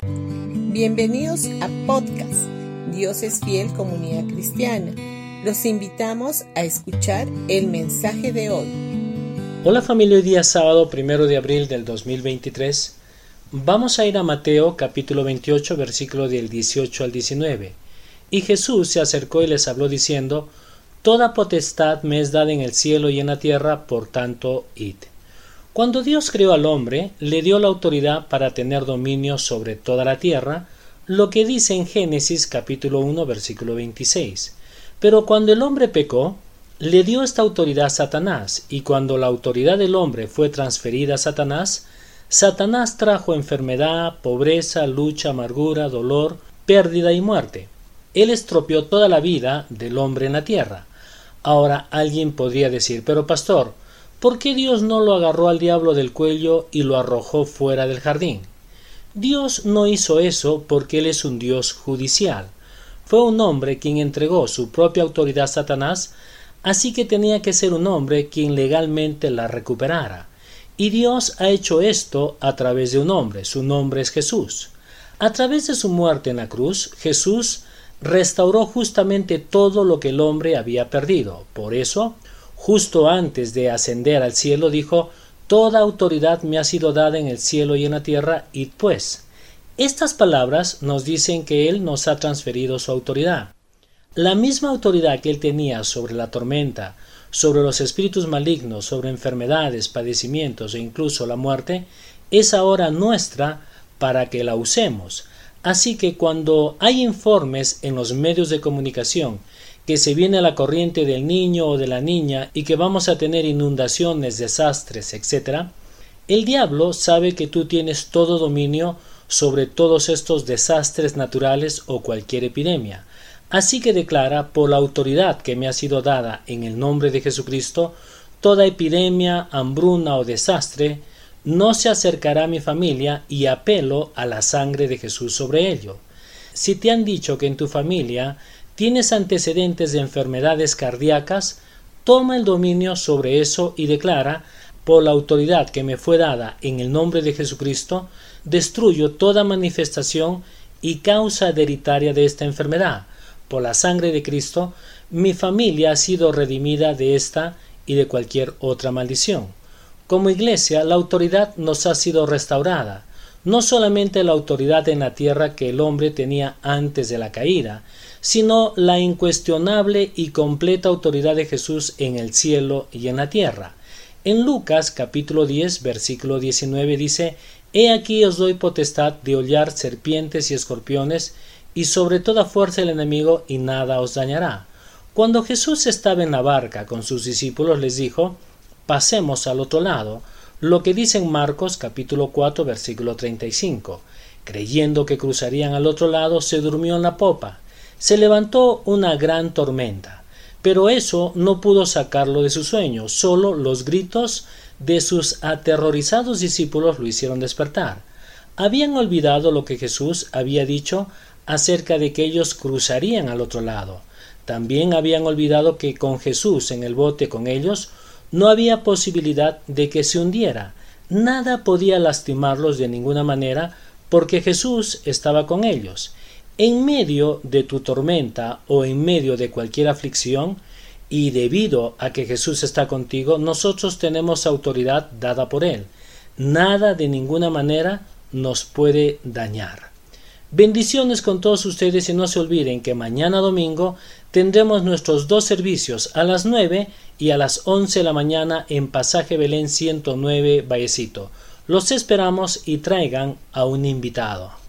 Bienvenidos a podcast Dios es fiel comunidad cristiana. Los invitamos a escuchar el mensaje de hoy. Hola familia, hoy día sábado primero de abril del 2023. Vamos a ir a Mateo capítulo 28 versículo del 18 al 19. Y Jesús se acercó y les habló diciendo, Toda potestad me es dada en el cielo y en la tierra, por tanto, id. Cuando Dios creó al hombre, le dio la autoridad para tener dominio sobre toda la tierra, lo que dice en Génesis capítulo 1 versículo 26. Pero cuando el hombre pecó, le dio esta autoridad a Satanás, y cuando la autoridad del hombre fue transferida a Satanás, Satanás trajo enfermedad, pobreza, lucha, amargura, dolor, pérdida y muerte. Él estropeó toda la vida del hombre en la tierra. Ahora alguien podría decir, pero pastor, ¿por qué Dios no lo agarró al diablo del cuello y lo arrojó fuera del jardín? Dios no hizo eso porque Él es un Dios judicial. Fue un hombre quien entregó su propia autoridad a Satanás, así que tenía que ser un hombre quien legalmente la recuperara. Y Dios ha hecho esto a través de un hombre, su nombre es Jesús. A través de su muerte en la cruz, Jesús restauró justamente todo lo que el hombre había perdido. Por eso, justo antes de ascender al cielo, dijo Toda autoridad me ha sido dada en el cielo y en la tierra, y pues. Estas palabras nos dicen que Él nos ha transferido su autoridad. La misma autoridad que Él tenía sobre la tormenta, sobre los espíritus malignos, sobre enfermedades, padecimientos e incluso la muerte, es ahora nuestra para que la usemos. Así que cuando hay informes en los medios de comunicación que se viene la corriente del niño o de la niña y que vamos a tener inundaciones, desastres, etc., el diablo sabe que tú tienes todo dominio sobre todos estos desastres naturales o cualquier epidemia. Así que declara, por la autoridad que me ha sido dada en el nombre de Jesucristo, toda epidemia, hambruna o desastre no se acercará a mi familia y apelo a la sangre de Jesús sobre ello. Si te han dicho que en tu familia tienes antecedentes de enfermedades cardíacas, toma el dominio sobre eso y declara, por la autoridad que me fue dada en el nombre de Jesucristo, destruyo toda manifestación y causa hereditaria de esta enfermedad. Por la sangre de Cristo, mi familia ha sido redimida de esta y de cualquier otra maldición. Como iglesia, la autoridad nos ha sido restaurada, no solamente la autoridad en la tierra que el hombre tenía antes de la caída, sino la incuestionable y completa autoridad de Jesús en el cielo y en la tierra. En Lucas capítulo 10 versículo 19 dice He aquí os doy potestad de hollar serpientes y escorpiones y sobre toda fuerza el enemigo y nada os dañará. Cuando Jesús estaba en la barca con sus discípulos les dijo Pasemos al otro lado, lo que dice en Marcos capítulo 4 versículo 35. Creyendo que cruzarían al otro lado, se durmió en la popa se levantó una gran tormenta, pero eso no pudo sacarlo de su sueño, solo los gritos de sus aterrorizados discípulos lo hicieron despertar. Habían olvidado lo que Jesús había dicho acerca de que ellos cruzarían al otro lado. También habían olvidado que con Jesús en el bote con ellos no había posibilidad de que se hundiera. Nada podía lastimarlos de ninguna manera porque Jesús estaba con ellos. En medio de tu tormenta o en medio de cualquier aflicción, y debido a que Jesús está contigo, nosotros tenemos autoridad dada por Él. Nada de ninguna manera nos puede dañar. Bendiciones con todos ustedes y no se olviden que mañana domingo tendremos nuestros dos servicios a las 9 y a las 11 de la mañana en Pasaje Belén 109 Vallecito. Los esperamos y traigan a un invitado.